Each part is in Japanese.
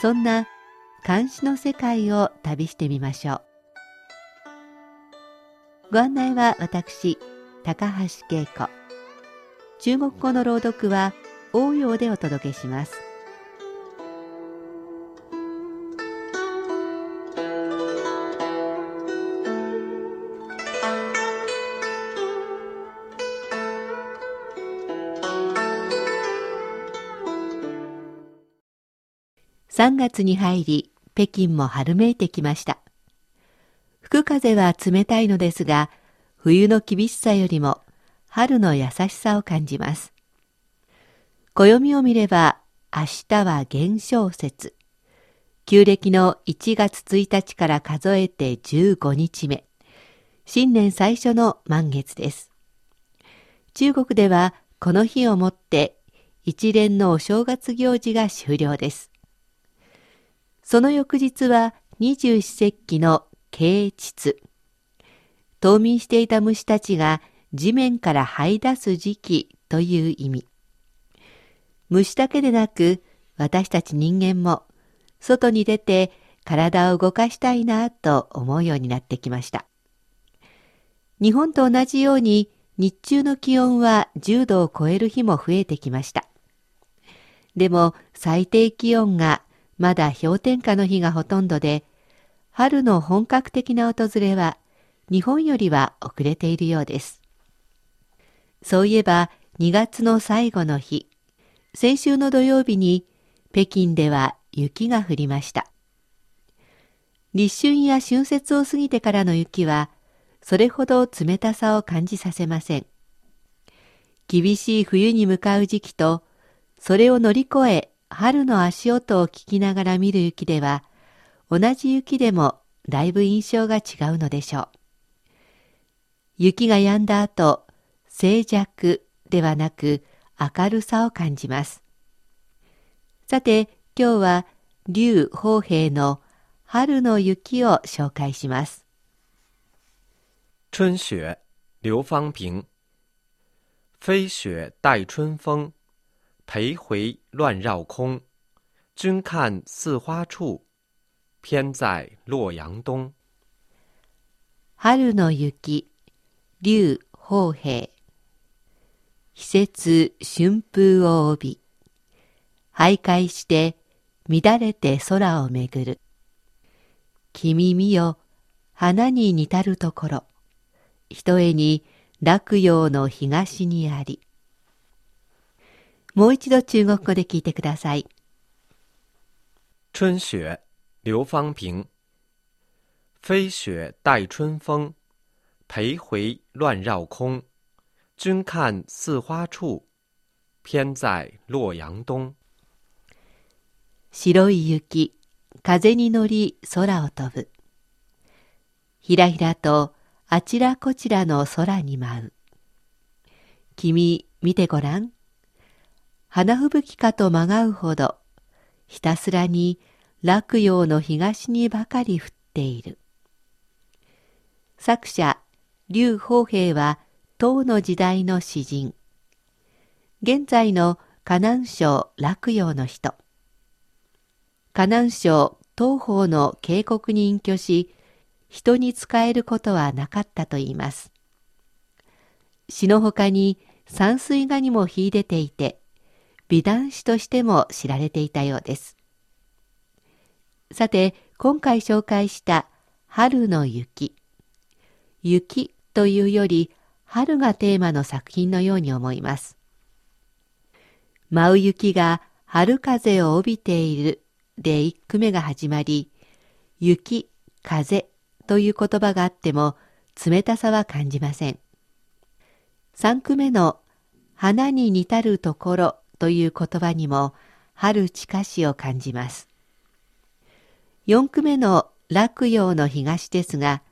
そんな監視の世界を旅してみましょう。ご案内は私高橋恵子。中国語の朗読は応用でお届けします。3月に入り、北京も春めいてきました。吹く風は冷たいのですが、冬の厳しさよりも春の優しさを感じます。暦を見れば、明日は元宵節。旧暦の1月1日から数えて15日目。新年最初の満月です。中国ではこの日をもって一連のお正月行事が終了です。その翌日は二十四節気の啓蟄。冬眠していた虫たちが地面から這い出す時期という意味。虫だけでなく私たち人間も外に出て体を動かしたいなと思うようになってきました。日本と同じように日中の気温は10度を超える日も増えてきました。でも最低気温がまだ氷点下の日がほとんどで、春の本格的な訪れは日本よりは遅れているようです。そういえば2月の最後の日、先週の土曜日に北京では雪が降りました。立春や春節を過ぎてからの雪は、それほど冷たさを感じさせません。厳しい冬に向かう時期と、それを乗り越え春の足音を聞きながら見る雪では、同じ雪でもだいぶ印象が違うのでしょう。雪が止んだ後、静寂ではなく明るさを感じます。さて、今日は劉宝平の春の雪を紹介します。春雪、劉方平。飞雪带春风。裴回乱绕空，君看似花处，偏在洛阳东。春の雪、劉宝平。季節春風を帯び、徘徊して乱れて空をめぐる。君見よ、花に似たるところ、ひとえに落葉の東にあり。もう一度中国語で聞いてください。春雪，刘方平。飞雪带春风，裴回乱绕空。君看似花处，偏在洛阳东。白い雪、風に乗り空を飛ぶ。ひらひらとあちらこちらの空に舞う。君、見てごらん。花吹雪かとまがうほど、ひたすらに落葉の東にばかり降っている。作者、劉宝平は唐の時代の詩人。現在の河南省落葉の人。河南省東方の渓谷に隠居し、人に仕えることはなかったといいます。詩の他に山水画にも秀でていて、美男子としても知られていたようです。さて、今回紹介した春の雪。雪というより春がテーマの作品のように思います。舞う雪が春風を帯びているで一句目が始まり、雪、風という言葉があっても冷たさは感じません。三句目の花に似たるところという言葉にも春近しを感じます。4句目の落葉の東ですが、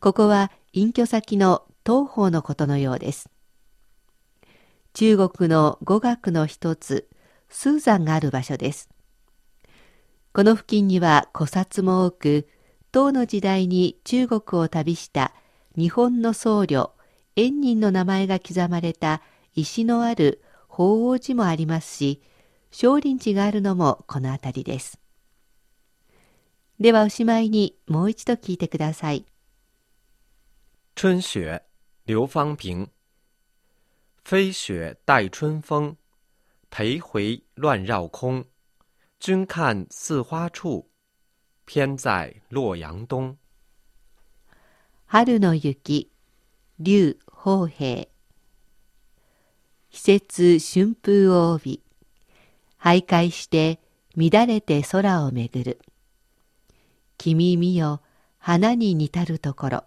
ここは隠居先の東方のことのようです。中国の語学の一つ、スーザンがある場所です。この付近には古刹も多く、唐の時代に中国を旅した日本の僧侶、円人の名前が刻まれた石のある法王寺もありますし、少林寺があるのもこの辺りです。ではおしまいにもう一度聞いてください。春雪，刘方平。飞雪待春风，徘回乱绕空。君看似花处，偏在洛阳东。春の雪、劉方平。季節春風を帯び、徘徊して乱れて空をめぐる。君見よ、花に似たるところ。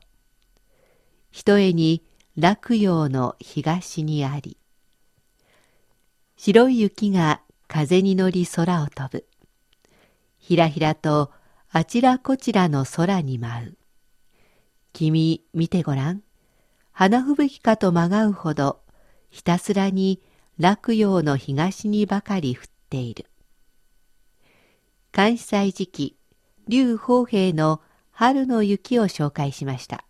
ひとえに落葉の東にあり。白い雪が風に乗り空を飛ぶ。ひらひらとあちらこちらの空に舞う。君見てごらん。花吹雪かとまがうほど、ひたすらに落葉の東にばかり降っている。関西時期、劉宝平の春の雪を紹介しました。